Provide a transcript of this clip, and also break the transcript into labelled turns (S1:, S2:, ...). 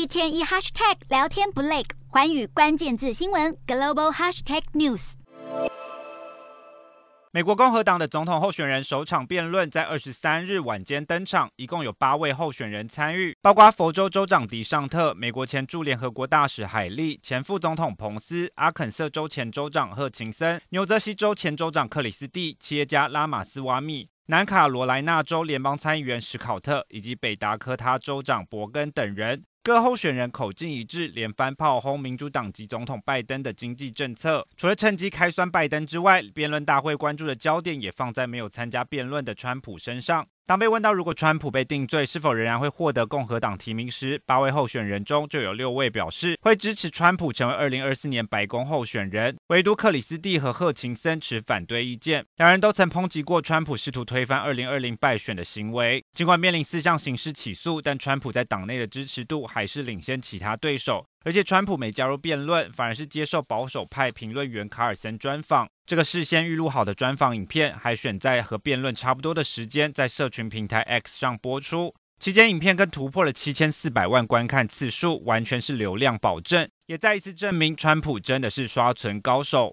S1: 一天一 hashtag 聊天不累，寰宇关键字新闻 global hashtag news。
S2: 美国共和党的总统候选人首场辩论在二十三日晚间登场，一共有八位候选人参与，包括佛州州长迪尚特、美国前驻联合国大使海利、前副总统彭斯、阿肯色州前州长贺钦森、纽泽西州前州长克里斯蒂、企业家拉马斯瓦米、南卡罗来纳州联邦参议员史考特以及北达科他州长伯根等人。各候选人口径一致，连番炮轰民主党籍总统拜登的经济政策。除了趁机开酸拜登之外，辩论大会关注的焦点也放在没有参加辩论的川普身上。当被问到如果川普被定罪，是否仍然会获得共和党提名时，八位候选人中就有六位表示会支持川普成为二零二四年白宫候选人，唯独克里斯蒂和贺钦森持反对意见。两人都曾抨击过川普试图推翻二零二零败选的行为。尽管面临四项刑事起诉，但川普在党内的支持度还是领先其他对手。而且川普没加入辩论，反而是接受保守派评论员卡尔森专访。这个事先预录好的专访影片，还选在和辩论差不多的时间，在社群平台 X 上播出。期间，影片更突破了七千四百万观看次数，完全是流量保证，也再一次证明川普真的是刷存高手。